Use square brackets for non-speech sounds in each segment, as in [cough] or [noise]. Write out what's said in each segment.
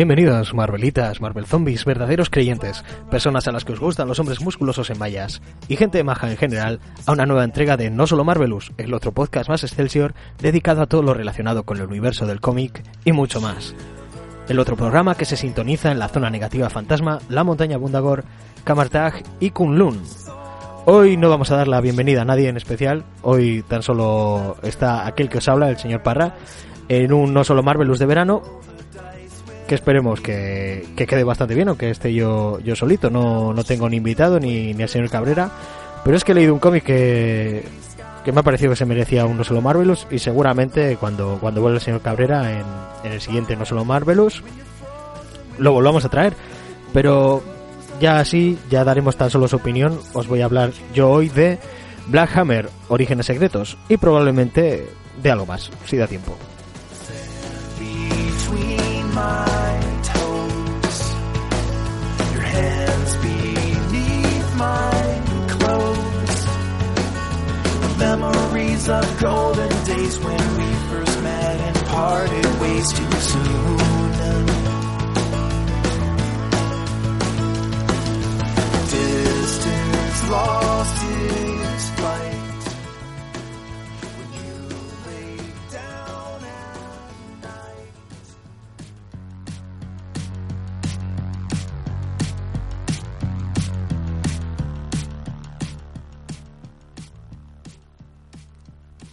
Bienvenidos, Marvelitas, Marvel Zombies, verdaderos creyentes, personas a las que os gustan los hombres musculosos en mallas, y gente maja en general, a una nueva entrega de No Solo Marvelous, el otro podcast más Excelsior dedicado a todo lo relacionado con el universo del cómic y mucho más. El otro programa que se sintoniza en la zona negativa fantasma, la montaña Bundagor, Kamartag y Kunlun. Hoy no vamos a dar la bienvenida a nadie en especial, hoy tan solo está aquel que os habla, el señor Parra, en un No Solo Marvelous de verano, que esperemos que, que quede bastante bien o que esté yo, yo solito. No, no tengo ni invitado ni, ni al señor Cabrera. Pero es que he leído un cómic que, que me ha parecido que se merecía un No Solo Marvelous y seguramente cuando, cuando vuelva el señor Cabrera en, en el siguiente No Solo Marvelous lo volvamos a traer. Pero ya así, ya daremos tan solo su opinión. Os voy a hablar yo hoy de Black Hammer, Orígenes Secretos y probablemente de algo más, si da tiempo. My toes. Your hands beneath my clothes. The memories of golden days when we first met and parted ways too soon. Distance lost its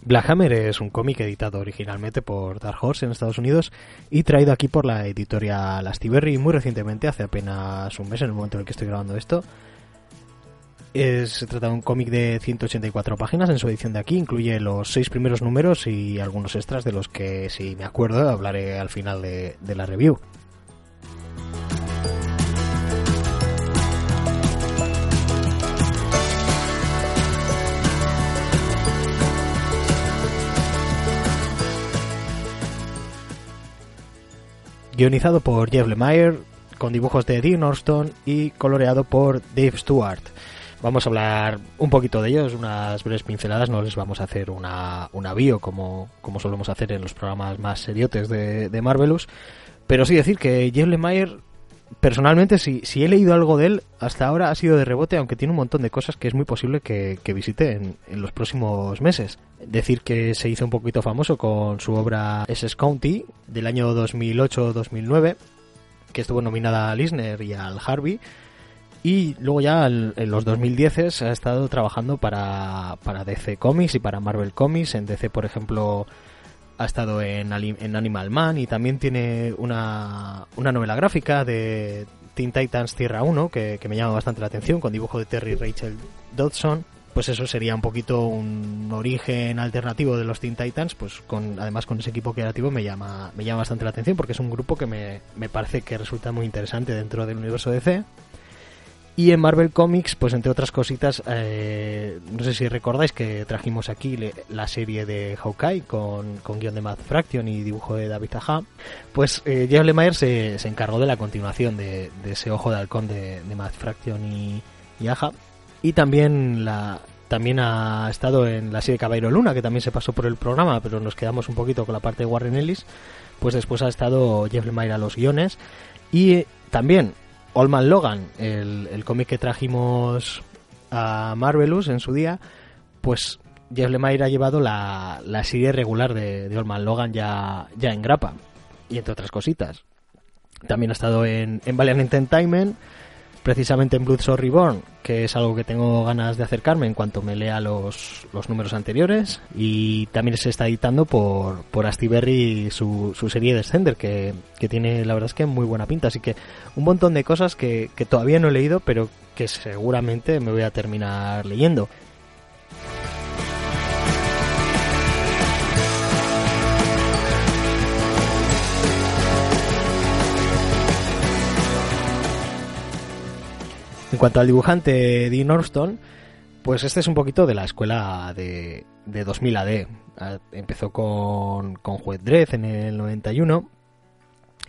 Black Hammer es un cómic editado originalmente por Dark Horse en Estados Unidos y traído aquí por la editorial Astiberri muy recientemente, hace apenas un mes en el momento en el que estoy grabando esto. Es- se trata de un cómic de 184 páginas en su edición de aquí, incluye los seis primeros números y algunos extras de los que, si me acuerdo, hablaré al final de, de la review. Guionizado por Jeff Lemire, con dibujos de Dean Orston y coloreado por Dave Stewart. Vamos a hablar un poquito de ellos, unas breves pinceladas, no les vamos a hacer una, una bio como, como solemos hacer en los programas más seriotes de, de Marvelous, pero sí decir que Jeff Lemire, personalmente, si, si he leído algo de él, hasta ahora ha sido de rebote, aunque tiene un montón de cosas que es muy posible que, visite en, en los próximos meses. Decir que se hizo un poquito famoso con su obra SS County del año 2008-2009, que estuvo nominada al Eisner y al Harvey. Y luego ya en los 2010 ha estado trabajando para, para DC Comics y para Marvel Comics. En DC, por ejemplo, ha estado en, Animal Man y también tiene una, una novela gráfica de Teen Titans Tierra 1 que, que me llama bastante la atención con dibujo de Terry Rachel Dodson. Pues eso sería un poquito un origen alternativo de los Teen Titans, pues con además con ese equipo creativo me llama me llama bastante la atención porque es un grupo que me, me parece que resulta muy interesante dentro del universo DC. Y en Marvel Comics, pues entre otras cositas, eh, no sé si recordáis que trajimos aquí la serie de Hawkeye con, con guion de Matt Fraction y dibujo de David Aja. Pues eh, Jeff Lemire se, se encargó de la continuación de, de ese ojo de halcón de, de Matt Fraction y, y Aja. Y también la también ha estado en la serie Caballero Luna, que también se pasó por el programa, pero nos quedamos un poquito con la parte de Warren Ellis. Pues después ha estado Jeff Lemire a los guiones. Y eh, también Old Man Logan, el, el cómic que trajimos a Marvelous en su día, pues Jeff Lemire ha llevado la, la serie regular de, de Old Man Logan ya, ya en grapa. Y entre otras cositas. También ha estado en, en Valiant Entertainment, precisamente en Bloodshot Reborn, que es algo que tengo ganas de acercarme en cuanto me lea los, los números anteriores. Y también se está editando por, por Astiberri su, su serie Descender, que, que tiene la verdad es que muy buena pinta. Así que un montón de cosas que, que todavía no he leído, pero que seguramente me voy a terminar leyendo. En cuanto al dibujante Dean Orston, pues este es un poquito de la escuela de, de 2000 AD. Ah, Empezó con, con Juez Dredd en el 91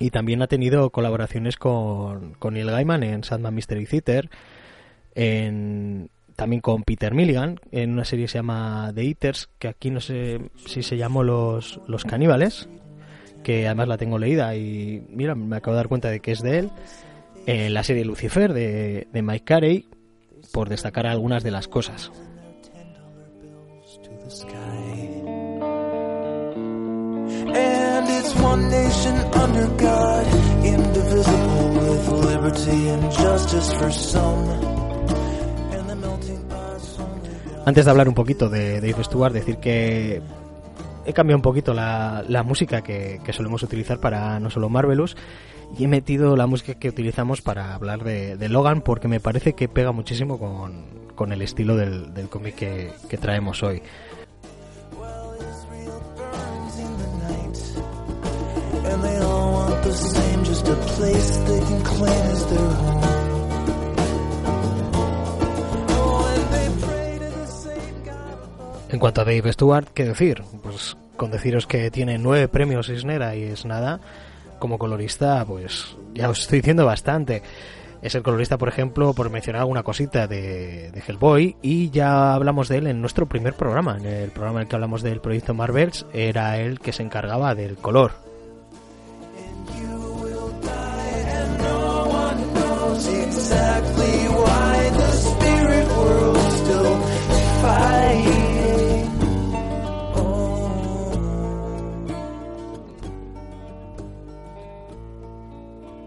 y también ha tenido colaboraciones con, con Neil Gaiman en Sandman Mystery Theater, en, también con Peter Milligan en una serie que se llama The Eaters, que aquí no sé si se llamó Los, los Caníbales, que además la tengo leída y mira, me acabo de dar cuenta de que es de él en la serie Lucifer de, de Mike Carey, por destacar algunas de las cosas. Antes de hablar un poquito de Dave Stewart, decir que he cambiado un poquito la, la música que, que solemos utilizar para no solo Marvelous y he metido la música que utilizamos para hablar de, de Logan porque me parece que pega muchísimo con, con el estilo del, del cómic que, que traemos hoy. En cuanto a Dave Stewart, ¿qué decir? Pues con deciros que tiene nueve premios Isnera y es nada, como colorista, pues ya os estoy diciendo bastante. Es el colorista, por ejemplo, por mencionar alguna cosita de, Hellboy, y ya hablamos de él en nuestro primer programa. En el programa en el que hablamos del proyecto Marvels, era él que se encargaba del color. exactly why the spirit world's still fighting.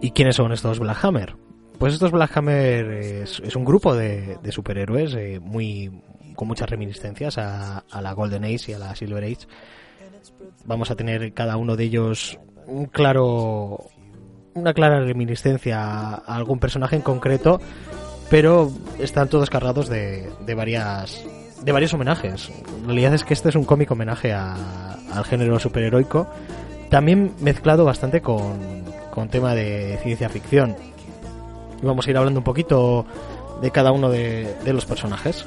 ¿Y quiénes son estos Black Hammer? Pues estos Black Hammer es, un grupo de, de superhéroes eh, muy con muchas reminiscencias a, a la Golden Age y a la Silver Age. Vamos a tener cada uno de ellos un claro una clara reminiscencia a a algún personaje en concreto, pero están todos cargados de, de varias de varios homenajes. La realidad es que este es un cómic homenaje a- al género superheroico, también mezclado bastante con, con tema de ciencia ficción. Y vamos a ir hablando un poquito de cada uno de, de los personajes.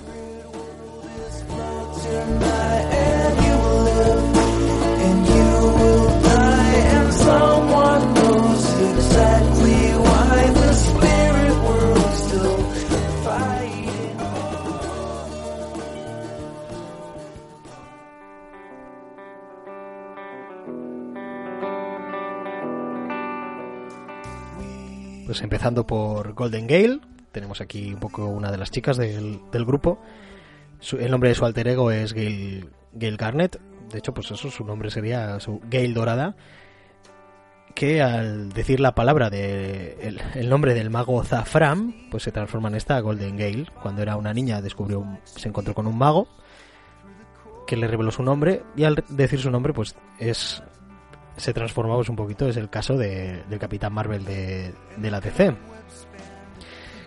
Empezando por Golden Gale, tenemos aquí un poco una de las chicas del, grupo. El nombre de su alter ego es Gail, Gail Garnett. De hecho, pues eso, su nombre sería su Gail Dorada. Que al decir la palabra de el, nombre del mago Zafram, pues se transforma en esta Golden Gale. Cuando era una niña descubrió se encontró con un mago que le reveló su nombre y al decir su nombre, pues es se transforma pues, un poquito, es el caso de- del Capitán Marvel de, de la DC.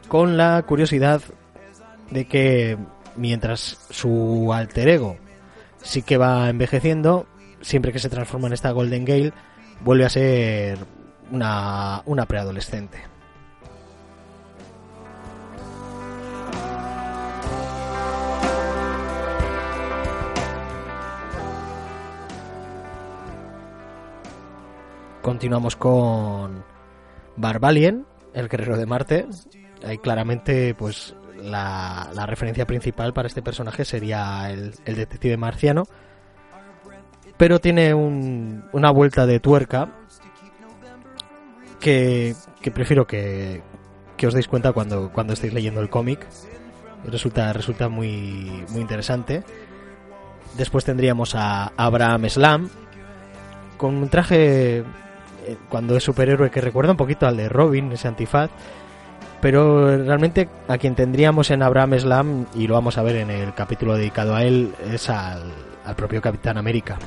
Con la curiosidad de que mientras su alter ego sí que va envejeciendo, siempre que se transforma en esta Golden Gale, vuelve a ser una, una preadolescente. Continuamos con Barbalien, el guerrero de Marte. Ahí claramente, pues la, referencia principal para este personaje sería el, detective marciano. Pero tiene un- una vuelta de tuerca que, prefiero que, que os deis cuenta cuando, cuando estéis leyendo el cómic. Resulta, resulta muy, muy interesante. Después tendríamos a Abraham Slam con un traje cuando es superhéroe que recuerda un poquito al de Robin, ese antifaz, Pero realmente a quien tendríamos en Abraham Slam, y lo vamos a ver en el capítulo dedicado a él, es al, al propio Capitán América.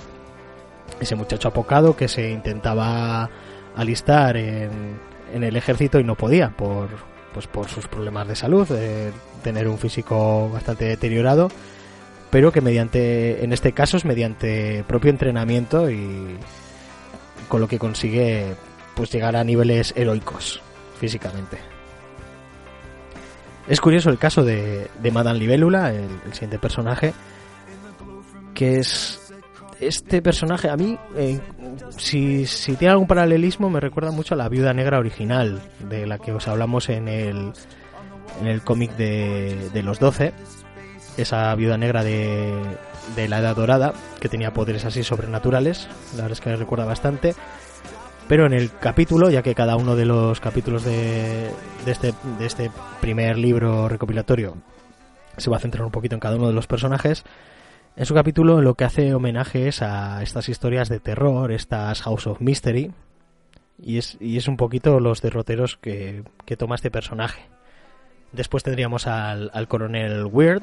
Ese muchacho apocado que se intentaba alistar en, en el ejército y no podía por, pues por sus problemas de salud, tener un físico bastante deteriorado, pero que mediante, en este caso es mediante propio entrenamiento y con lo que consigue pues llegar a niveles heroicos físicamente. Es curioso el caso de, de Madame Libélula, el, siguiente personaje, que es este personaje a mí, eh, si, si tiene algún paralelismo, me recuerda mucho a la Viuda Negra original, de la que os hablamos en el, en el cómic de, de los 12. Esa Viuda Negra de, de la Edad Dorada, que tenía poderes así sobrenaturales. La verdad es que me recuerda bastante. Pero en el capítulo, ya que cada uno de los capítulos de, de, este, de este primer libro recopilatorio se va a centrar un poquito en cada uno de los personajes, en su capítulo lo que hace homenaje es a estas historias de terror, estas House of Mystery, y es, y es un poquito los derroteros que, que toma este personaje. Después tendríamos al, al coronel Weird,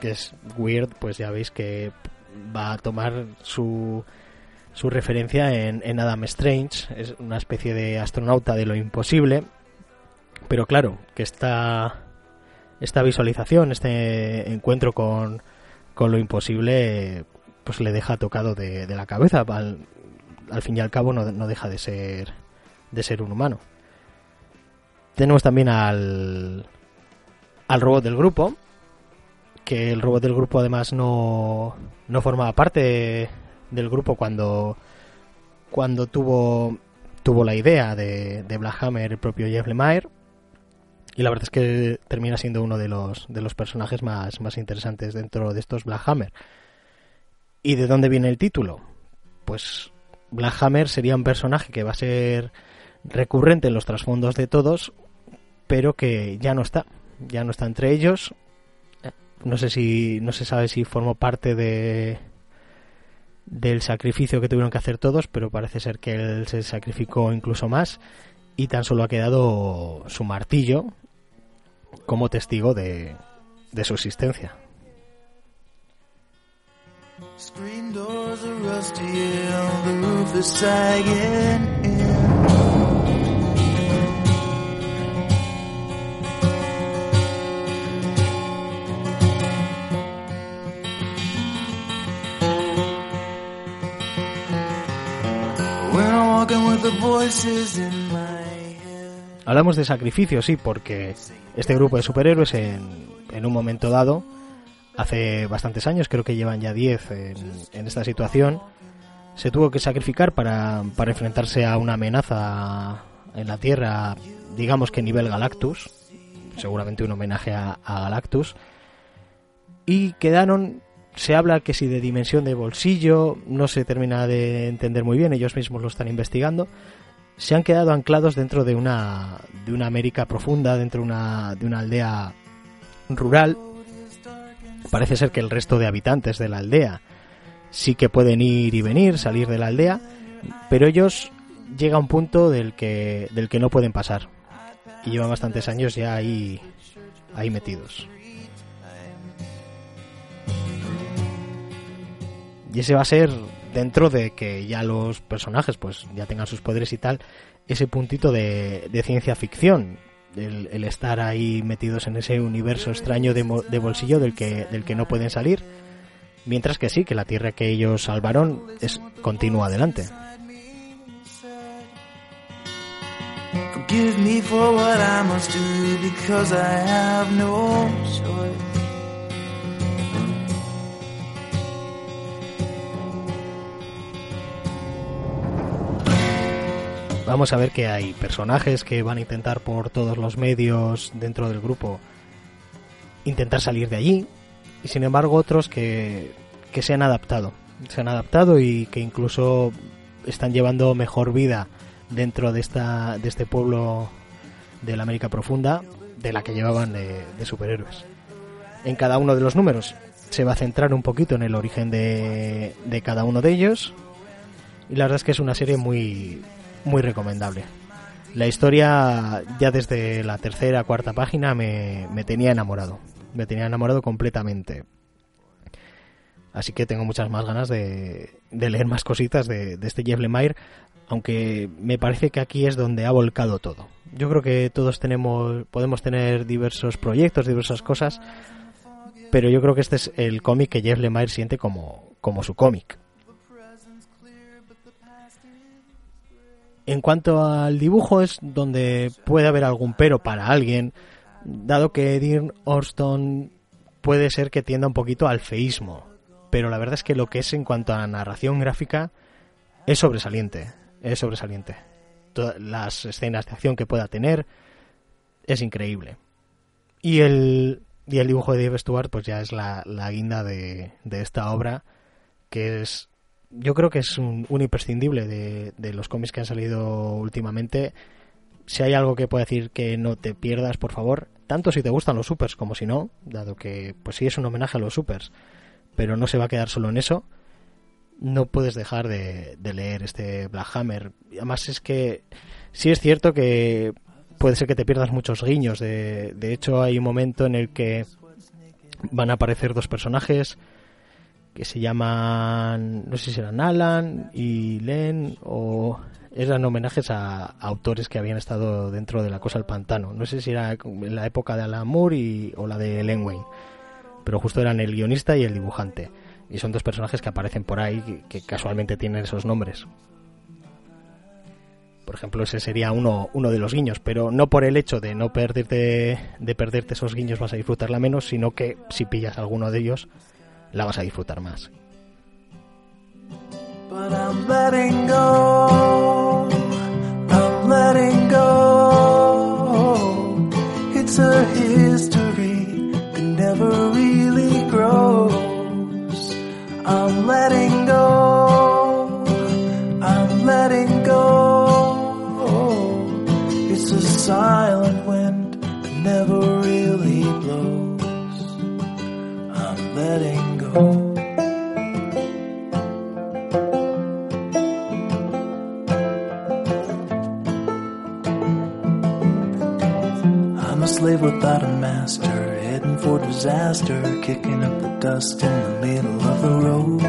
que es Weird, pues ya veis que va a tomar su, su referencia en, en Adam Strange, es una especie de astronauta de lo imposible, pero claro, que esta, esta visualización, este encuentro con, con lo imposible, pues le deja tocado de, la cabeza. Al, al, fin y al cabo no, no, deja de ser de ser un humano. Tenemos también al al robot del grupo, que el robot del grupo además no no formaba parte del grupo cuando cuando tuvo tuvo la idea de, de Black Hammer el propio Jeff Lemire y la verdad es que termina siendo uno de los, de los personajes más, más interesantes dentro de estos Black Hammer. ¿Y de dónde viene el título? Pues Black Hammer sería un personaje que va a ser recurrente en los trasfondos de todos, pero que ya no está, ya no está entre ellos. No sé si, no se sabe si formó parte de del sacrificio que tuvieron que hacer todos, pero parece ser que él se sacrificó incluso más y tan solo ha quedado su martillo como testigo de, de su existencia. Hablamos de sacrificio, sí, porque este grupo de superhéroes en, un momento dado, hace bastantes años, creo que llevan ya 10 en, esta situación, se tuvo que sacrificar para, enfrentarse a una amenaza en la Tierra, digamos que nivel Galactus, seguramente un homenaje a Galactus, y quedaron se habla que si de dimensión de bolsillo, no se termina de entender muy bien, ellos mismos lo están investigando, se han quedado anclados dentro de una, de una América profunda, dentro de una, de una aldea rural. Parece ser que el resto de habitantes de la aldea sí que pueden ir y venir, salir de la aldea, pero ellos llega a un punto del que, del que no pueden pasar. Y llevan bastantes años ya ahí, ahí metidos. Y ese va a ser dentro de que ya los personajes pues ya tengan sus poderes y tal, ese puntito de, ciencia ficción, el, estar ahí metidos en ese universo extraño de, de, bolsillo del que, del que no pueden salir, mientras que sí, que la tierra que ellos salvaron es continúa adelante. Vamos a ver que hay personajes que van a intentar por todos los medios dentro del grupo intentar salir de allí y sin embargo otros que, que se han adaptado. Se han adaptado y que incluso están llevando mejor vida dentro de esta de este pueblo de la América profunda de la que llevaban de, superhéroes. En cada uno de los números se va a centrar un poquito en el origen de cada uno de ellos y la verdad es que es una serie muy muy recomendable. La historia ya desde la tercera, cuarta página me, me tenía enamorado. Me tenía enamorado completamente. Así que tengo muchas más ganas de, de leer más cositas de, este Jeff Lemire, aunque me parece que aquí es donde ha volcado todo. Yo creo que todos tenemos, podemos tener diversos proyectos, diversas cosas, pero yo creo que este es el cómic que Jeff Lemire siente como, como su cómic. En cuanto al dibujo es donde puede haber algún pero para alguien, dado que Dean Orston puede ser que tienda un poquito al feísmo, pero la verdad es que lo que es en cuanto a narración gráfica es sobresaliente, es sobresaliente. Todas las escenas de acción que pueda tener es increíble. Y el, y el dibujo de Dave Stewart pues ya es la, la guinda de, de esta obra que es yo creo que es un, imprescindible de, de los cómics que han salido últimamente. Si hay algo que puedo decir que no te pierdas por favor tanto si te gustan los supers como si no dado que pues sí es un homenaje a los supers pero no se va a quedar solo en eso no puedes dejar de, de leer este Black Hammer. Además es que sí es cierto que puede ser que te pierdas muchos guiños de, de hecho hay un momento en el que van a aparecer dos personajes que se llaman, no sé si eran Alan y Len o eran homenajes a, autores que habían estado dentro de la cosa del pantano. No sé si era la época de Alan Moore y, o la de Len Wayne, pero justo eran el guionista y el dibujante. Y son dos personajes que aparecen por ahí que, que casualmente tienen esos nombres. Por ejemplo, ese sería uno, uno de los guiños, pero no por el hecho de no perderte, de perderte esos guiños vas a disfrutarla menos, sino que si pillas alguno de ellos, la vas a disfrutar más. But I'm letting go. I'm letting go. It's a history that never really grows. I'm letting go. I'm letting go. It's a silent wind that never really blows. I'm letting. I'm a slave without a master, heading for disaster, kicking up the dust in the middle of the road.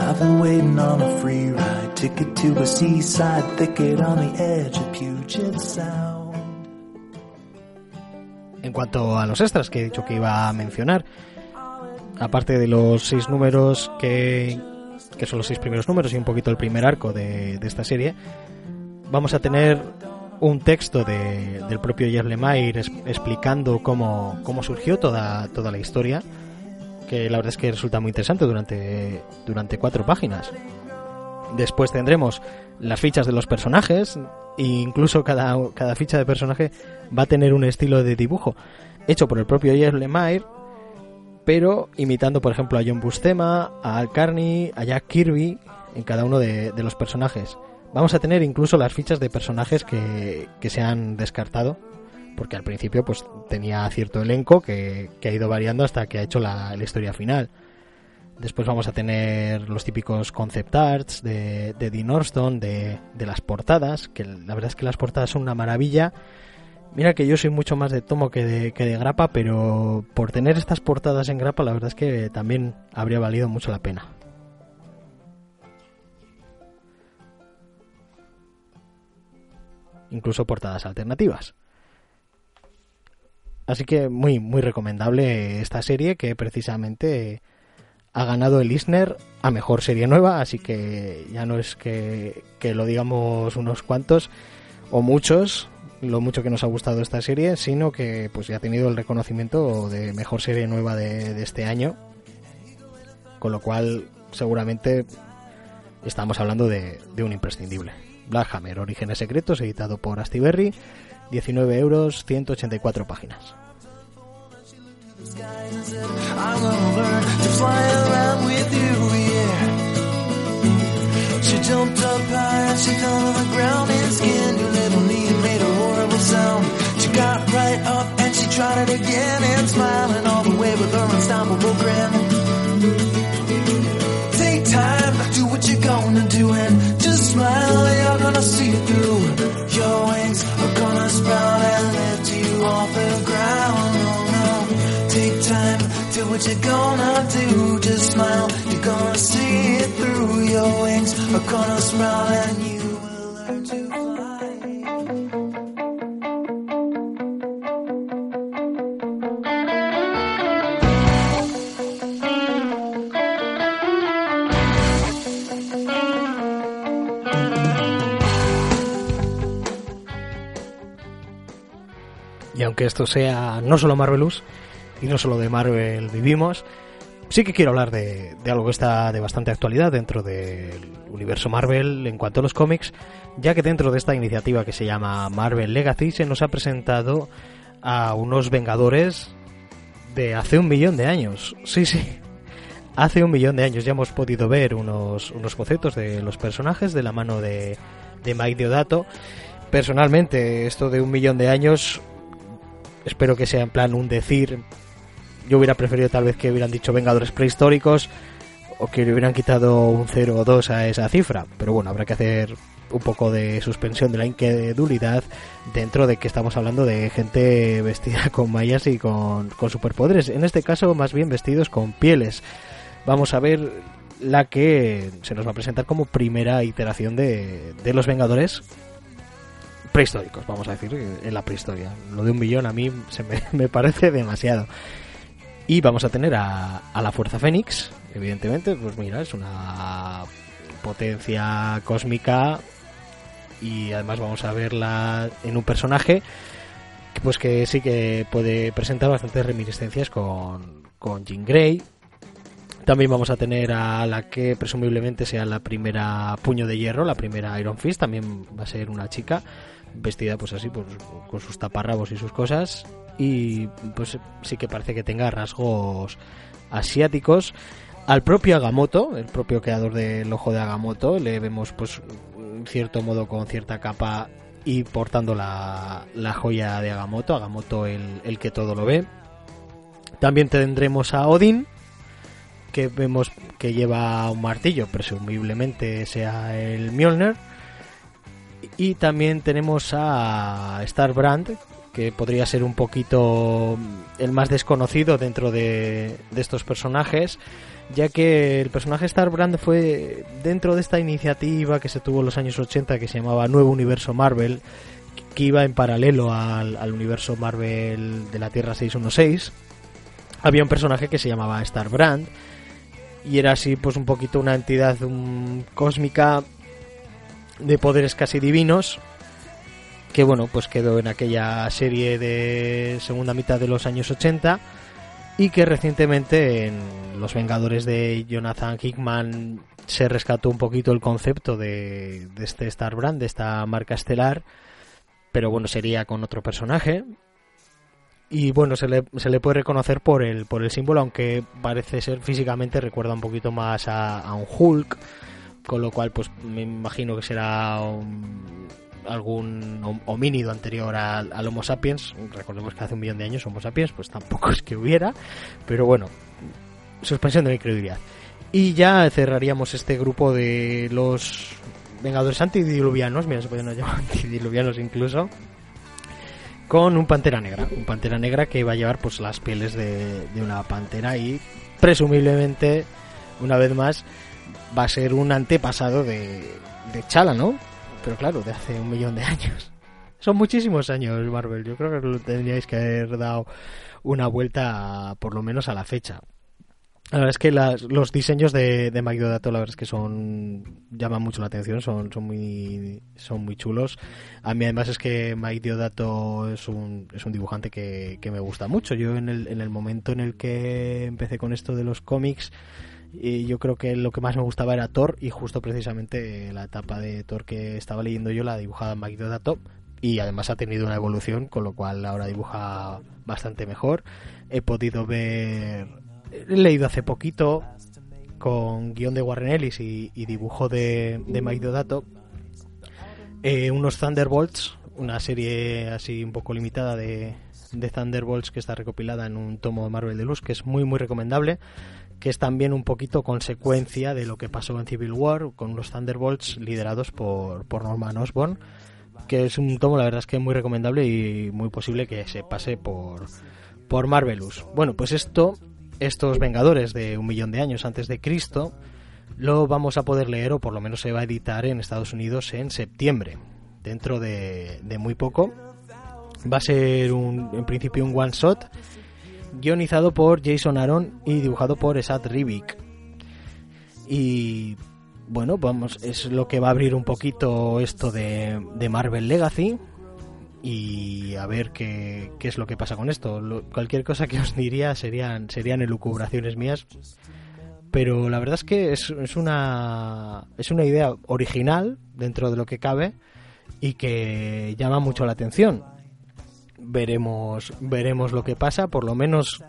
I've been waiting on a free ride, ticket to a seaside thicket on the edge of Puget Sound. En cuanto a los extras que he dicho que iba a mencionar, aparte de los seis números que, que son los seis primeros números y un poquito el primer arco de, de esta serie, vamos a tener un texto de- del propio Jeff Lemire explicando cómo, cómo surgió toda, toda la historia, que la verdad es que resulta muy interesante durante, durante cuatro páginas. Después tendremos las fichas de los personajes, e incluso cada, cada ficha de personaje va a tener un estilo de dibujo hecho por el propio Jeff Lemire, pero imitando, por ejemplo, a John Buscema, a Al Carney, a Jack Kirby en cada uno de, de los personajes. Vamos a tener incluso las fichas de personajes que, que se han descartado, porque al principio pues tenía cierto elenco que, que ha ido variando hasta que ha hecho la, la historia final. Después vamos a tener los típicos concept arts de, de Dean Orston, de, de las portadas, que la verdad es que las portadas son una maravilla. Mira que yo soy mucho más de tomo que de, que de grapa, pero por tener estas portadas en grapa, la verdad es que también habría valido mucho la pena. Incluso portadas alternativas. Así que muy, muy recomendable esta serie que precisamente ha ganado el Eisner a mejor serie nueva, así que ya no es que, que lo digamos unos cuantos o muchos, lo mucho que nos ha gustado esta serie, sino que pues ya ha tenido el reconocimiento de mejor serie nueva de, de este año, con lo cual seguramente estamos hablando de, de un imprescindible. Black Hammer, Orígenes Secretos, editado por Astiberri, 19 euros, 184 páginas. fly around with you, yeah. She jumped up high and she fell on the ground and skinned her little knee and made a horrible sound. She got right up and she tried it again and smiling all the way with her unstoppable grin. Take time, do what you're gonna do and just smile, you're gonna see it through. Your wings are gonna sprout and lift you off the ground. What you gonna do? Just smile. You're gonna see it through. Your wings are gonna sprout and you will learn to fly. Y aunque esto sea no solo Marvelous y no solo de Marvel vivimos, sí que quiero hablar de, algo que está de bastante actualidad dentro del universo Marvel en cuanto a los cómics, ya que dentro de esta iniciativa que se llama Marvel Legacy se nos ha presentado a unos Vengadores de hace un millón de años. Sí, sí. [laughs] Hace un millón de años ya hemos podido ver unos, unos bocetos de los personajes de la mano de, de Mike Deodato. Personalmente, esto de un millón de años espero que sea en plan un decir. Yo hubiera preferido tal vez que hubieran dicho Vengadores prehistóricos o que le hubieran quitado un 0 o 2 a esa cifra. Pero bueno, habrá que hacer un poco de suspensión de la incredulidad dentro de que estamos hablando de gente vestida [laughs] con mallas y con, con superpoderes. En este caso, más bien vestidos con pieles. Vamos a ver la que se nos va a presentar como primera iteración de, de los Vengadores prehistóricos, vamos a decir, en la prehistoria. Lo de un billón a mí se me, [laughs] me parece demasiado. Y vamos a tener a, a la Fuerza Fénix, evidentemente, pues mira, es una potencia cósmica y además vamos a verla en un personaje que, pues que sí que puede presentar bastantes reminiscencias con, con Jean Grey. También vamos a tener a la que presumiblemente sea la primera puño de hierro, la primera Iron Fist, también va a ser una chica vestida pues así, pues con sus taparrabos y sus cosas y pues sí que parece que tenga rasgos asiáticos. Al propio Agamotto, el propio creador del ojo de Agamotto, le vemos pues en cierto modo con cierta capa y portando la, la joya de Agamotto, Agamotto el, el que todo lo ve. También tendremos a Odin, que vemos que lleva un martillo, presumiblemente sea el Mjolnir. Y también tenemos a Starbrand, que podría ser un poquito el más desconocido dentro de, de estos personajes, ya que el personaje Starbrand fue dentro de esta iniciativa que se tuvo en los años 80 que se llamaba Nuevo Universo Marvel, que iba en paralelo al, universo Marvel de la Tierra 616. Había un personaje que se llamaba Starbrand y era así pues un poquito una entidad cósmica de poderes casi divinos que bueno pues quedó en aquella serie de segunda mitad de los años 80 y que recientemente en Los Vengadores de Jonathan Hickman se rescató un poquito el concepto de, de este Star Brand, de esta marca estelar, pero bueno, sería con otro personaje. Y bueno, se le, se le puede reconocer por el, por el símbolo, aunque parece ser físicamente recuerda un poquito más a, a un Hulk, con lo cual pues me imagino que será un, algún hom- homínido anterior al, Homo sapiens. Recordemos que hace un millón de años Homo sapiens, pues tampoco [laughs] es que hubiera, pero bueno, suspensión de la incredulidad. Y ya cerraríamos este grupo de los Vengadores antidiluvianos, mira, se pueden llamar [laughs] antidiluvianos incluso, con un Pantera Negra. Un Pantera Negra que va a llevar pues las pieles de, de una pantera y presumiblemente, una vez más, va a ser un antepasado de, de Chala, ¿no? Pero claro, de hace un millón de años. Son muchísimos años, Marvel. Yo creo que tendríais que haber dado una vuelta, por lo menos a la fecha. La verdad es que las- los diseños de, de Mike Deodato, la verdad es que son llaman mucho la atención, son, son muy son muy chulos. A mí además es que Mike Deodato es un, es un dibujante que, que me gusta mucho. Yo en el, en el momento en el que empecé con esto de los cómics, y yo creo que lo que más me gustaba era Thor y justo precisamente la etapa de Thor que estaba leyendo yo la dibujaba Mike Deodato y además ha tenido una evolución con lo cual ahora dibuja bastante mejor. He podido ver he leído hace poquito con guion de Warren Ellis y, y dibujo de, de Mike Deodato eh, unos Thunderbolts, una serie así un poco limitada de, de Thunderbolts que está recopilada en un tomo de Marvel Deluxe que es muy muy recomendable que es también un poquito consecuencia de lo que pasó en Civil War con los Thunderbolts liderados por, por Norman Osborn que es un tomo la verdad es que muy recomendable y muy posible que se pase por por Marvelous. Bueno, pues esto estos Vengadores de un millón de años antes de Cristo lo vamos a poder leer o por lo menos se va a editar en Estados Unidos en septiembre, dentro de, de muy poco. Va a ser un, en principio un one shot guionizado por Jason Aaron y dibujado por Esad Rivik. Y bueno, vamos, es lo que va a abrir un poquito esto de, de Marvel Legacy. Y a ver qué, qué, es lo que pasa con esto. Cualquier cosa que os diría serían, serían elucubraciones mías. Pero la verdad es que es, es, una, es una idea original dentro de lo que cabe y que llama mucho la atención. Veremos, veremos lo que pasa. Por lo menos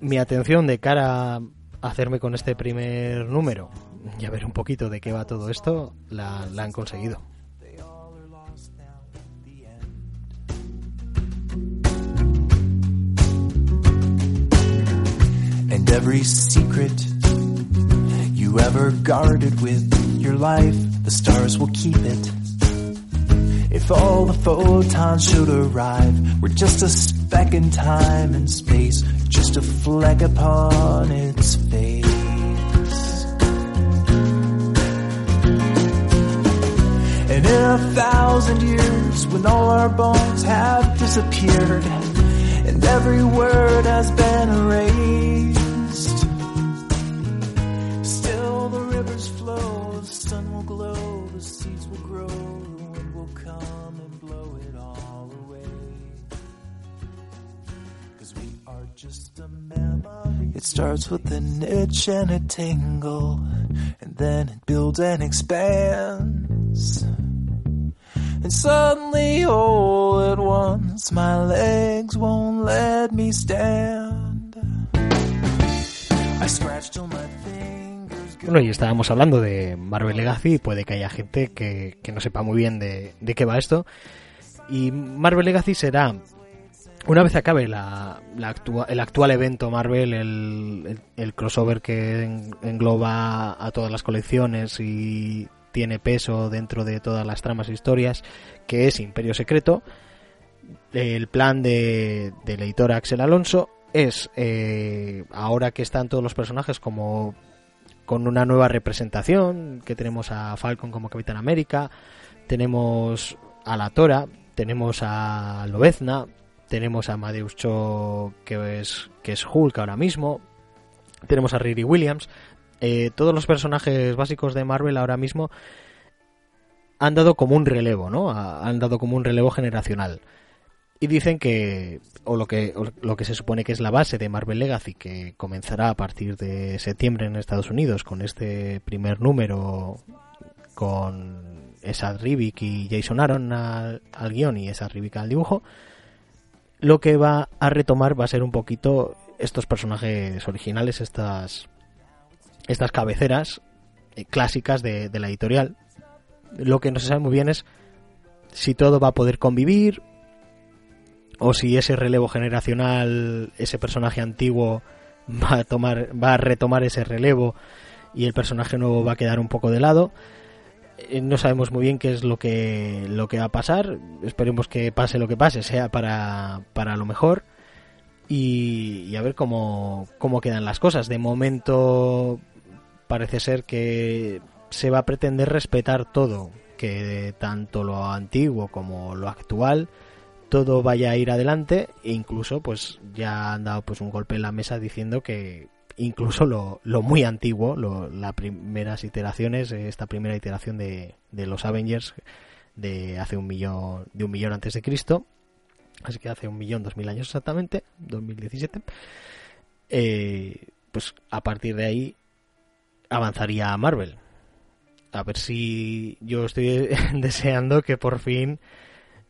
mi atención de cara a hacerme con este primer número y a ver un poquito de qué va todo esto, la, han conseguido. And every secret you ever guarded with your life, the stars will keep it. If all the photons should arrive, we're just a speck in time and space, just a fleck upon its face. And in a thousand years, when all our bones have disappeared, and every word has been erased, still the rivers flow, the sun will glow, the seeds will grow, It starts with an itch and a tingle, and then it builds and expands. And suddenly, all at once, my legs won't let me stand. I scratch till my Bueno, y estábamos hablando de Marvel Legacy, puede que haya gente que, que no sepa muy bien de, de, qué va esto. Y Marvel Legacy será, una vez acabe la, la el actual evento Marvel, el, el, el crossover que engloba a todas las colecciones y tiene peso dentro de todas las tramas e historias, que es Imperio Secreto. El plan de, del editor Axel Alonso es, eh, ahora que están todos los personajes como con una nueva representación, que tenemos a Falcon como Capitán América, tenemos a la Tora, tenemos a Lobezna, tenemos a Amadeus Cho que es, que es Hulk ahora mismo, tenemos a Riri Williams, eh, todos los personajes básicos de Marvel ahora mismo han dado como un relevo, ¿no? Han dado como un relevo generacional. Y dicen que, o lo que, lo que se supone que es la base de Marvel Legacy, que comenzará a partir de septiembre en Estados Unidos con este primer número con Esad Rivik y Jason Aaron al, al guion y Esad Rivik al dibujo, lo que va a retomar va a ser un poquito estos personajes originales, estas estas cabeceras eh, clásicas de, de, la editorial. Lo que no se sabe muy bien es si todo va a poder convivir o si ese relevo generacional, ese personaje antiguo va a tomar, va a retomar ese relevo y el personaje nuevo va a quedar un poco de lado. Eh, no sabemos muy bien qué es lo que lo que va a pasar. Esperemos que pase lo que pase, sea para, para lo mejor. Y, a ver cómo, cómo quedan las cosas. De momento parece ser que se va a pretender respetar todo, que tanto lo antiguo como lo actual todo vaya a ir adelante e incluso pues ya han dado pues un golpe en la mesa diciendo que incluso lo, lo muy antiguo, lo, las primeras iteraciones, esta primera iteración de, de los Avengers de hace un millón, de un millón antes de Cristo, así que hace un millón dos mil años exactamente, 2017, eh, pues a partir de ahí avanzaría Marvel. A ver si yo estoy [laughs] deseando que por fin,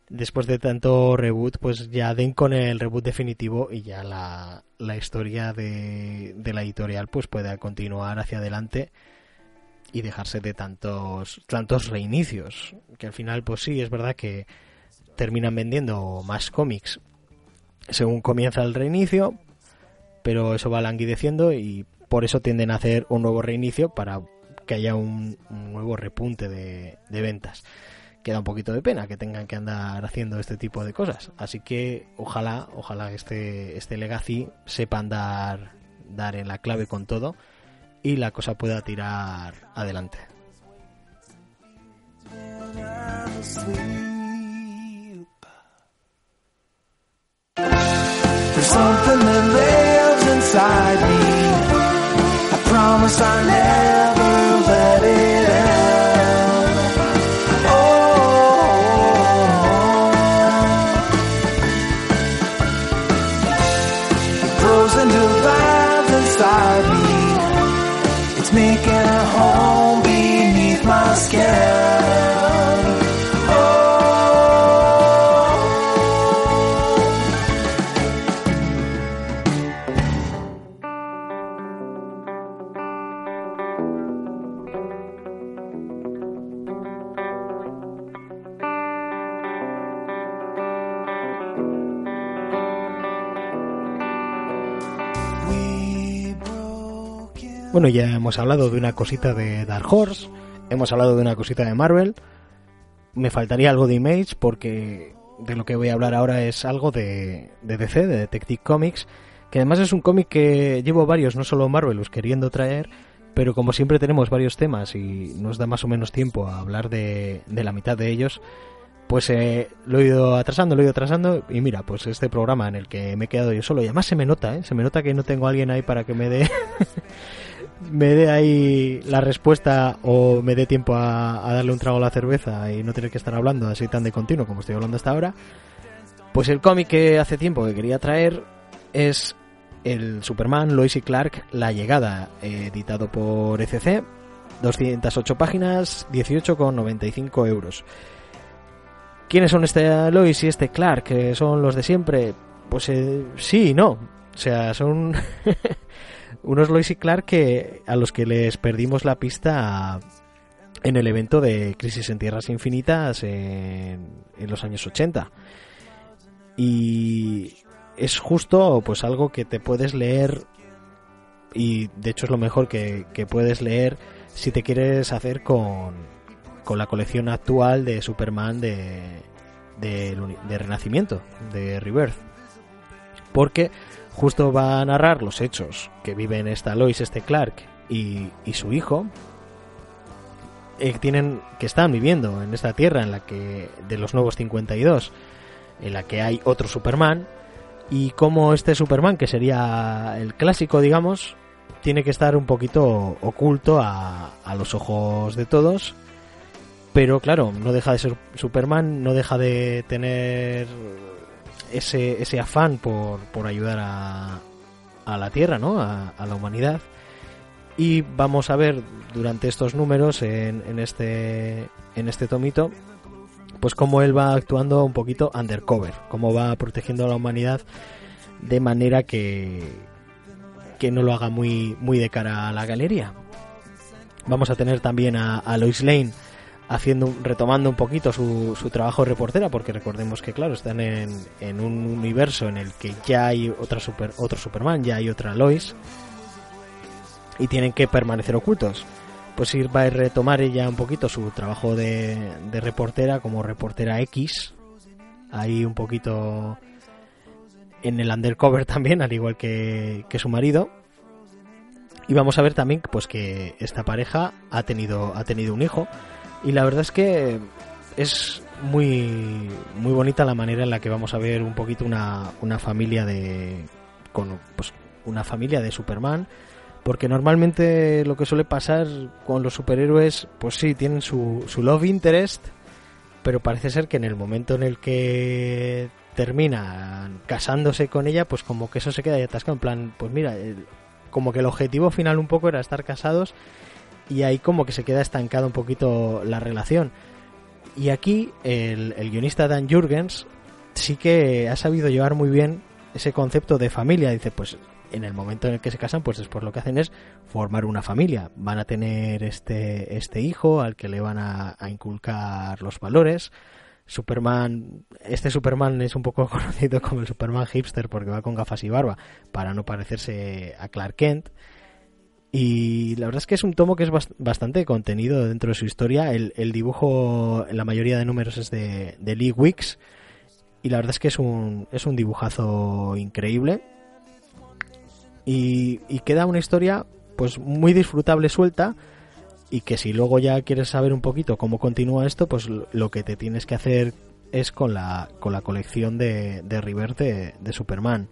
después de tanto reboot, pues ya den con el reboot definitivo y ya la, la historia de, la editorial pues pueda continuar hacia adelante y dejarse de tantos tantos reinicios que al final pues sí es verdad que terminan vendiendo más cómics según comienza el reinicio pero eso va languideciendo y por eso tienden a hacer un nuevo reinicio para que haya un, un nuevo repunte de, de, ventas. Queda un poquito de pena que tengan que andar haciendo este tipo de cosas. Así que ojalá, ojalá este, este Legacy sepa andar dar en la clave con todo y la cosa pueda tirar adelante. Bueno, ya hemos hablado de una cosita de Dark Horse, hemos hablado de una cosita de Marvel. Me faltaría algo de Image porque de lo que voy a hablar ahora es algo de, DC, de Detective Comics, que además es un cómic que llevo varios, no solo Marvelous, queriendo traer, pero como siempre tenemos varios temas y nos da más o menos tiempo a hablar de, de la mitad de ellos, pues eh, lo he ido atrasando, lo he ido atrasando y mira, pues este programa en el que me he quedado yo solo y además se me nota, ¿eh? se me nota que no tengo a alguien ahí para que me dé [laughs] me dé ahí la respuesta o me dé tiempo a, darle un trago a la cerveza y no tener que estar hablando así tan de continuo como estoy hablando hasta ahora. Pues el cómic que hace tiempo que quería traer es el Superman Lois y Clark La Llegada, eh, editado por ECC, 208 páginas, 18,95 euros. ¿Quiénes son este Lois y este Clark? ¿Que ¿Son los de siempre? Pues eh, sí y no. O sea, son [laughs] unos Lois y Clark que, a los que les perdimos la pista en el evento de Crisis en Tierras Infinitas en, en los años 80. Y es justo pues algo que te puedes leer y de hecho es lo mejor que, que puedes leer si te quieres hacer con, con la colección actual de Superman de, de, de Renacimiento, de Rebirth. Porque justo va a narrar los hechos que viven esta Lois, este Clark y, y su hijo, eh, tienen, que están viviendo en esta tierra en la que, de los nuevos 52, en la que hay otro Superman, y cómo este Superman, que sería el clásico, digamos, tiene que estar un poquito oculto a, a los ojos de todos, pero claro, no deja de ser Superman, no deja de tener ese, ese afán por, por ayudar a, a la Tierra, ¿no? A, la humanidad. Y vamos a ver durante estos números en, en, este, en este tomito, pues cómo él va actuando un poquito undercover, cómo va protegiendo a la humanidad de manera que, que no lo haga muy, muy de cara a la galería. Vamos a tener también a, a Lois Lane haciendo retomando un poquito su, su trabajo de reportera porque recordemos que claro están en, en, un universo en el que ya hay otra super, otro Superman ya hay otra Lois y tienen que permanecer ocultos. Pues ir va a retomar ella un poquito su trabajo de, de reportera como reportera X ahí un poquito en el undercover [laughs] también al igual que, que su marido. Y vamos a ver también pues que esta pareja ha tenido ha tenido un hijo y la verdad es que es muy muy bonita la manera en la que vamos a ver un poquito una, una familia de con pues una familia de Superman porque normalmente lo que suele pasar con los superhéroes pues sí tienen su, su love interest pero parece ser que en el momento en el que terminan casándose con ella pues como que eso se queda ahí atascado en plan pues mira como que el objetivo final un poco era estar casados y ahí como que se queda estancada un poquito la relación. Y aquí el, el, guionista Dan Jurgens sí que ha sabido llevar muy bien ese concepto de familia. Dice, pues en el momento en el que se casan, pues después lo que hacen es formar una familia. Van a tener este, este hijo al que le van a, a inculcar los valores. Superman, este Superman es un poco [laughs] conocido como el Superman hipster porque va con gafas y barba para no parecerse a Clark Kent. Y la verdad es que es un tomo que es bastante contenido dentro de su historia. El, el dibujo la mayoría de números es de, Lee Wicks. Y la verdad es que es un, es un dibujazo increíble. Y, y queda una historia pues muy disfrutable suelta y que si luego ya quieres saber un poquito cómo continúa esto, pues lo que te tienes que hacer es con la, con la colección de, de River de, de Superman.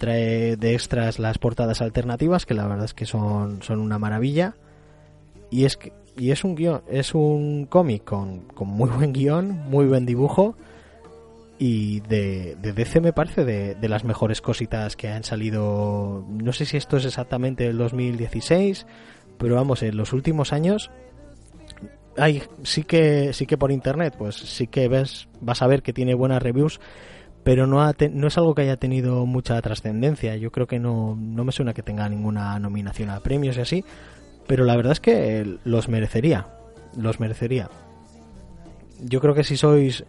Trae de extras las portadas alternativas, que la verdad es que son, son una maravilla. Y es que, y es un guion, es un cómic con, con muy buen guion, muy buen dibujo. Y de, de DC me parece de, de las mejores cositas que han salido. No sé si esto es exactamente el 2016, pero vamos, en los últimos años hay sí que sí que por internet pues sí que ves vas a ver que tiene buenas reviews pero no ha no es algo que haya tenido mucha trascendencia. Yo creo que no no me suena que tenga ninguna nominación a premios y así pero la verdad es que los merecería los merecería. Yo creo que si sois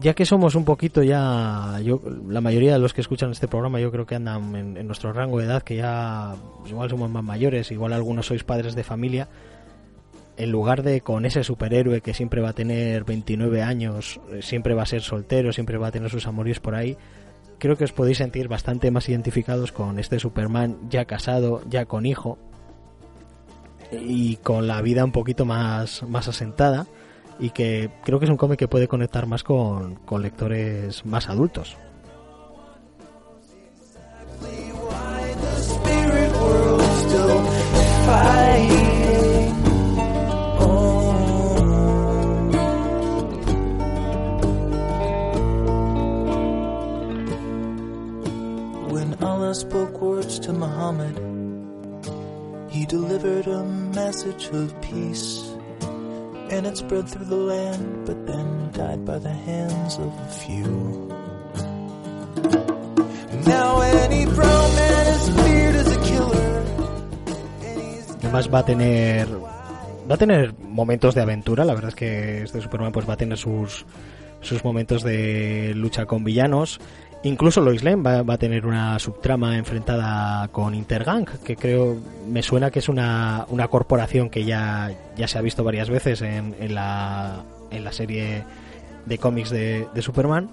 ya que somos un poquito ya yo la mayoría de los que escuchan este programa yo creo que andan en, en nuestro rango de edad que ya igual somos más mayores igual algunos sois padres de familia en lugar de con ese superhéroe que siempre va a tener 29 años, eh, siempre va a ser soltero, siempre va a tener sus amoríos por ahí, creo que os podéis sentir bastante más identificados con este Superman ya casado, ya con hijo y con la vida un poquito más, más asentada y que creo que es un cómic que puede conectar más con, con lectores más adultos. Message of peace. And it spread through the land, but then died by the hands of a few. Además va a tener va a tener momentos de aventura, la verdad es que este Superman pues va a tener sus sus momentos de lucha con villanos. Incluso Lois Lane va, va a tener una subtrama enfrentada con Intergang, que creo, me suena que es una, una corporación que ya, ya se ha visto varias veces en, en, la, en la serie de cómics de, de Superman.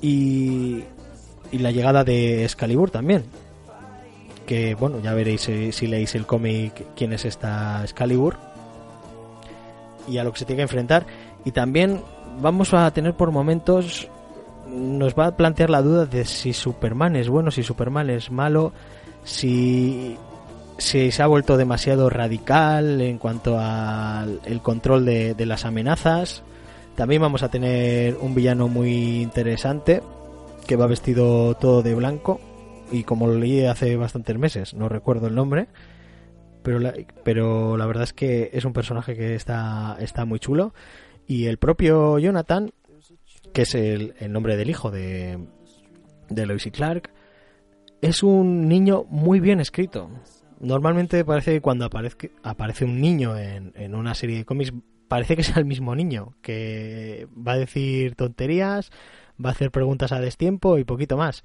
Y, y la llegada de Excalibur también, que bueno, ya veréis si, si leéis el cómic quién es esta Excalibur y a lo que se tiene que enfrentar. Y también vamos a tener por momentos, nos va a plantear la duda de si Superman es bueno, si Superman es malo, si, se ha vuelto demasiado radical en cuanto al control de, de las amenazas. También vamos a tener un villano muy interesante que va vestido todo de blanco y como lo leí hace bastantes meses, no recuerdo el nombre, pero la, pero la verdad es que es un personaje que está, está muy chulo y el propio Jonathan, que es el, el nombre del hijo de, de Lois y Clark, es un niño muy bien escrito. Normalmente parece que cuando aparece, aparece un niño en, en una serie de cómics, parece que es el mismo niño, que va a decir tonterías, va a hacer preguntas a destiempo y poquito más.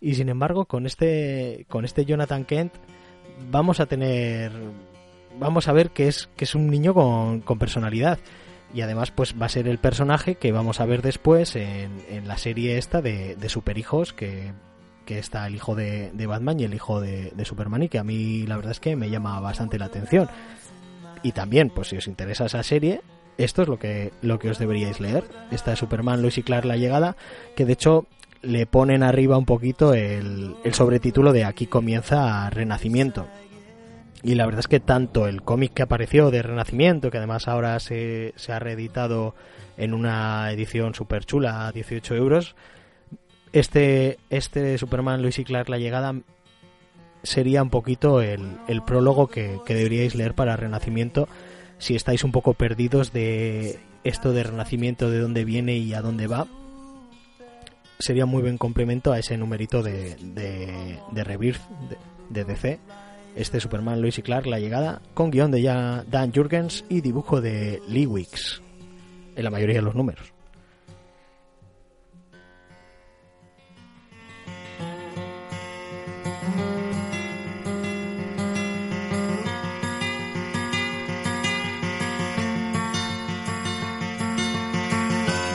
Y sin embargo, con este, con este Jonathan Kent, vamos a tener. Vamos a ver que es, que es un niño con, con personalidad. Y además, pues va a ser el personaje que vamos a ver después en, la serie esta de, de Superhijos, que, que está el hijo de, de Batman y el hijo de, de Superman, y que a mí la verdad es que me llama bastante la atención. Y también, pues si os interesa esa serie, esto es lo que, lo que os deberíais leer. Esta de Superman, Lois y Clark, la llegada, que de hecho le ponen arriba un poquito el, el sobretítulo de Aquí comienza Renacimiento. Y la verdad es que tanto el cómic que apareció de Renacimiento, que además ahora se, se ha reeditado en una edición súper chula a 18 euros, este, este Superman, Lois y Clark, la llegada, sería un poquito el, el prólogo que, que deberíais leer para Renacimiento si estáis un poco perdidos de esto de Renacimiento, de dónde viene y a dónde va. Sería muy buen complemento a ese numerito de, de, de Rebirth de DC. Este Superman, Lois y Clark, la llegada, con guion de Dan Jurgens y dibujo de Lee Wicks, en la mayoría de los números.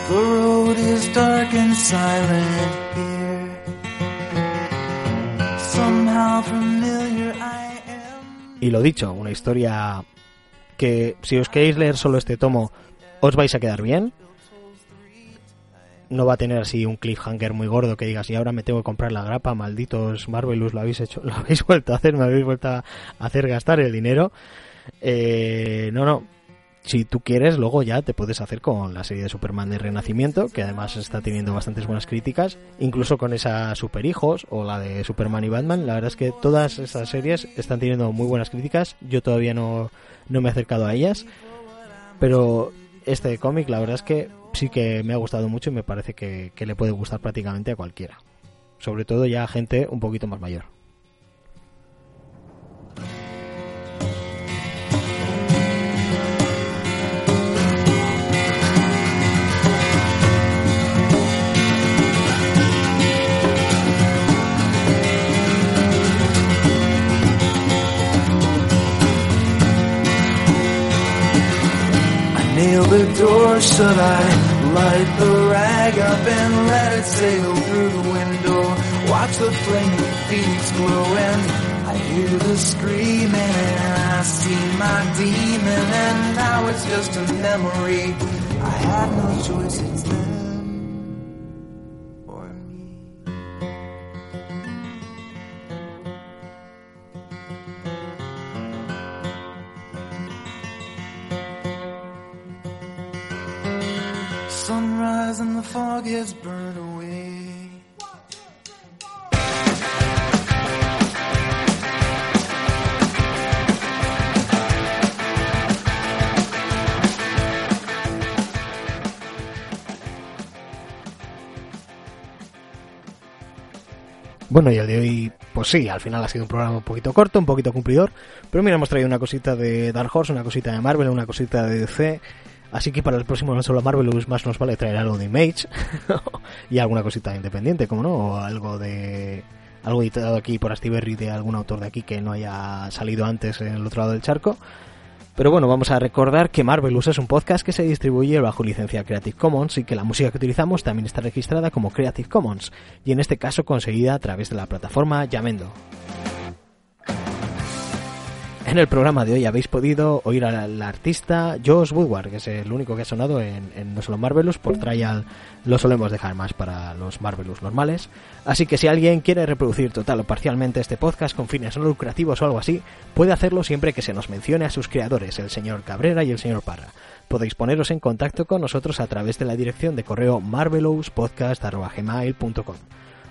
The road is dark and silent here. Somehow. Y lo dicho, una historia que si os queréis leer solo este tomo os vais a quedar bien. No va a tener así un cliffhanger muy gordo que digas y ahora me tengo que comprar la grapa, malditos Marvelous, lo habéis hecho, [laughs] lo habéis vuelto a hacer, me habéis vuelto a hacer gastar el dinero. Eh, no, no. Si tú quieres, luego ya te puedes hacer con la serie de Superman de Renacimiento, que además está teniendo bastantes buenas críticas, incluso con esa Super Hijos o la de Superman y Batman. La verdad es que todas esas series están teniendo muy buenas críticas. Yo todavía no, no me he acercado a ellas, pero este cómic, la verdad es que sí que me ha gustado mucho y me parece que, que le puede gustar prácticamente a cualquiera. Sobre todo ya a gente un poquito más mayor. The door shut, I light the rag up and let it sail through the window. Watch the flaming phoenix glow and I hear the screaming and I see my demon and now it's just a memory. I had no choice, Bueno, y el de hoy, pues sí, al final ha sido un programa un poquito corto, un poquito cumplidor, pero mira, hemos traído una cosita de Dark Horse, una cosita de Marvel, una cosita de DC, así que para el próximo no solo Marvel, más nos vale traer algo de Image [laughs] y alguna cosita independiente, como no, o algo de algo editado aquí por Astiberri de algún autor de aquí que no haya salido antes en el otro lado del charco. Pero bueno, vamos a recordar que Marvelous es un podcast que se distribuye bajo licencia Creative Commons y que la música que utilizamos también está registrada como Creative Commons y en este caso conseguida a través de la plataforma Yamendo. En el programa de hoy habéis podido oír al artista Josh Woodward, que es el único que ha sonado en, en No Solo Marvelous. Por trial lo solemos dejar más para los Marvelous normales. Así que si alguien quiere reproducir total o parcialmente este podcast con fines no lucrativos o algo así, puede hacerlo siempre que se nos mencione a sus creadores, el señor Cabrera y el señor Parra. Podéis poneros en contacto con nosotros a través de la dirección de correo marvelouspodcast.gmail.com.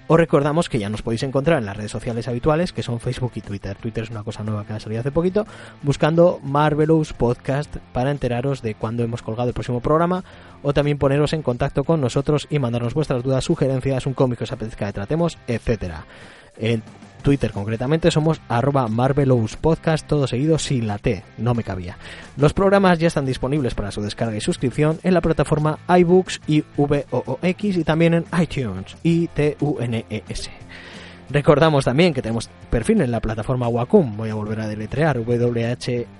Os recordamos que ya nos podéis encontrar en las redes sociales habituales, que son Facebook y Twitter. Twitter es una cosa nueva que ha salido hace poquito, buscando Marvelous Podcast para enteraros de cuándo hemos colgado el próximo programa, o también poneros en contacto con nosotros y mandarnos vuestras dudas, sugerencias, un cómic que os apetezca que tratemos, etcétera. Twitter concretamente somos arroba Marvelous Podcast, todo seguido sin la T, no me cabía. Los programas ya están disponibles para su descarga y suscripción en la plataforma iBooks y VOOX y también en iTunes y TUNES. Recordamos también que tenemos perfil en la plataforma Wacom, voy a volver a deletrear W-H-A-K-O-O-M,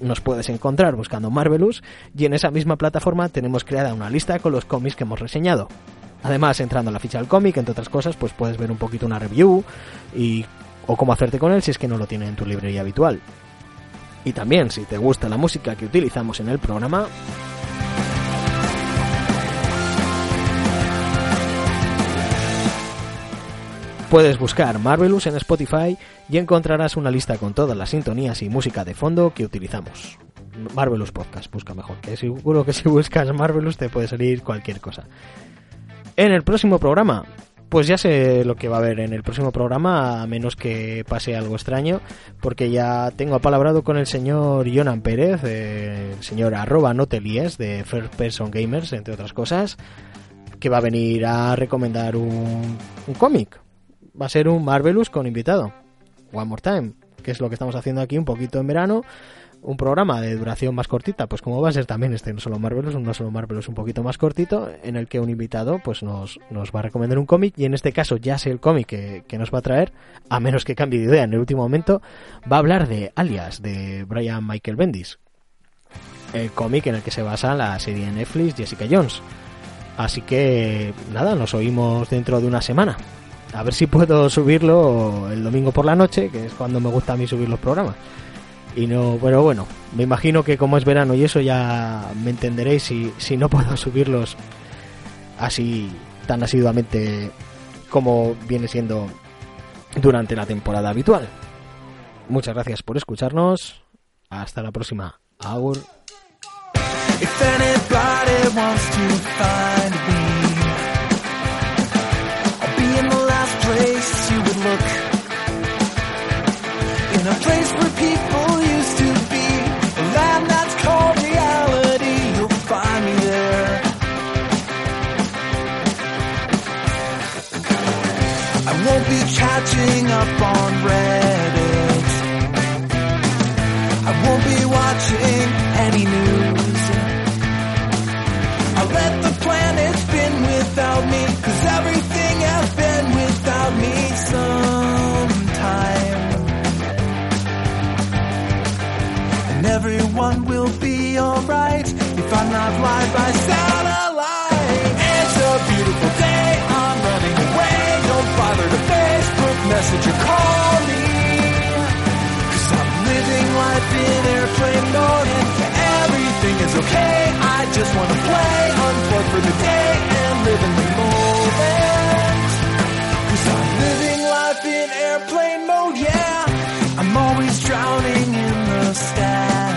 nos puedes encontrar buscando Marvelous y en esa misma plataforma tenemos creada una lista con los cómics que hemos reseñado. Además, entrando en la ficha del cómic, entre otras cosas, pues puedes ver un poquito una review y o cómo hacerte con él si es que no lo tiene en tu librería habitual. Y también, si te gusta la música que utilizamos en el programa, Puedes buscar Marvelous en Spotify y encontrarás una lista con todas las sintonías y música de fondo que utilizamos. Marvelous Podcast, busca mejor, que seguro que si buscas Marvelous te puede salir cualquier cosa. En el próximo programa, pues ya sé lo que va a haber en el próximo programa, a menos que pase algo extraño, porque ya tengo apalabrado con el señor Jonan Pérez, eh, el señor arroba notelies de First Person Gamers, entre otras cosas, que va a venir a recomendar un, un cómic. Va a ser un Marvelous con invitado. One More Time, que es lo que estamos haciendo aquí un poquito en verano. Un programa de duración más cortita, pues como va a ser también este No Solo Marvelous, un No Solo Marvelous un poquito más cortito, en el que un invitado pues nos, nos va a recomendar un cómic y en este caso ya sé el cómic que, que nos va a traer, a menos que cambie de idea en el último momento, va a hablar de Alias, de Brian Michael Bendis. El cómic en el que se basa la serie de Netflix Jessica Jones. Así que nada, nos oímos dentro de una semana. a ver si puedo subirlo el domingo por la noche, que es cuando me gusta a mí subir los programas. Y no, pero bueno, me imagino que como es verano y eso ya me entenderéis si, si no [laughs] puedo subirlos así tan asiduamente como viene siendo durante la temporada habitual. Muchas gracias por escucharnos. Hasta la próxima. Agur. Up on Reddit. I won't be watching any news. I'll let the planet spin without me, cause everything has been without me sometime. And everyone will be alright if I'm not live by satellite. message or call me. Cause I'm living life in airplane mode and everything is okay. I just wanna play, unplug for the day and live in the moment. Cause I'm living life in airplane mode, yeah. I'm always drowning in the stars.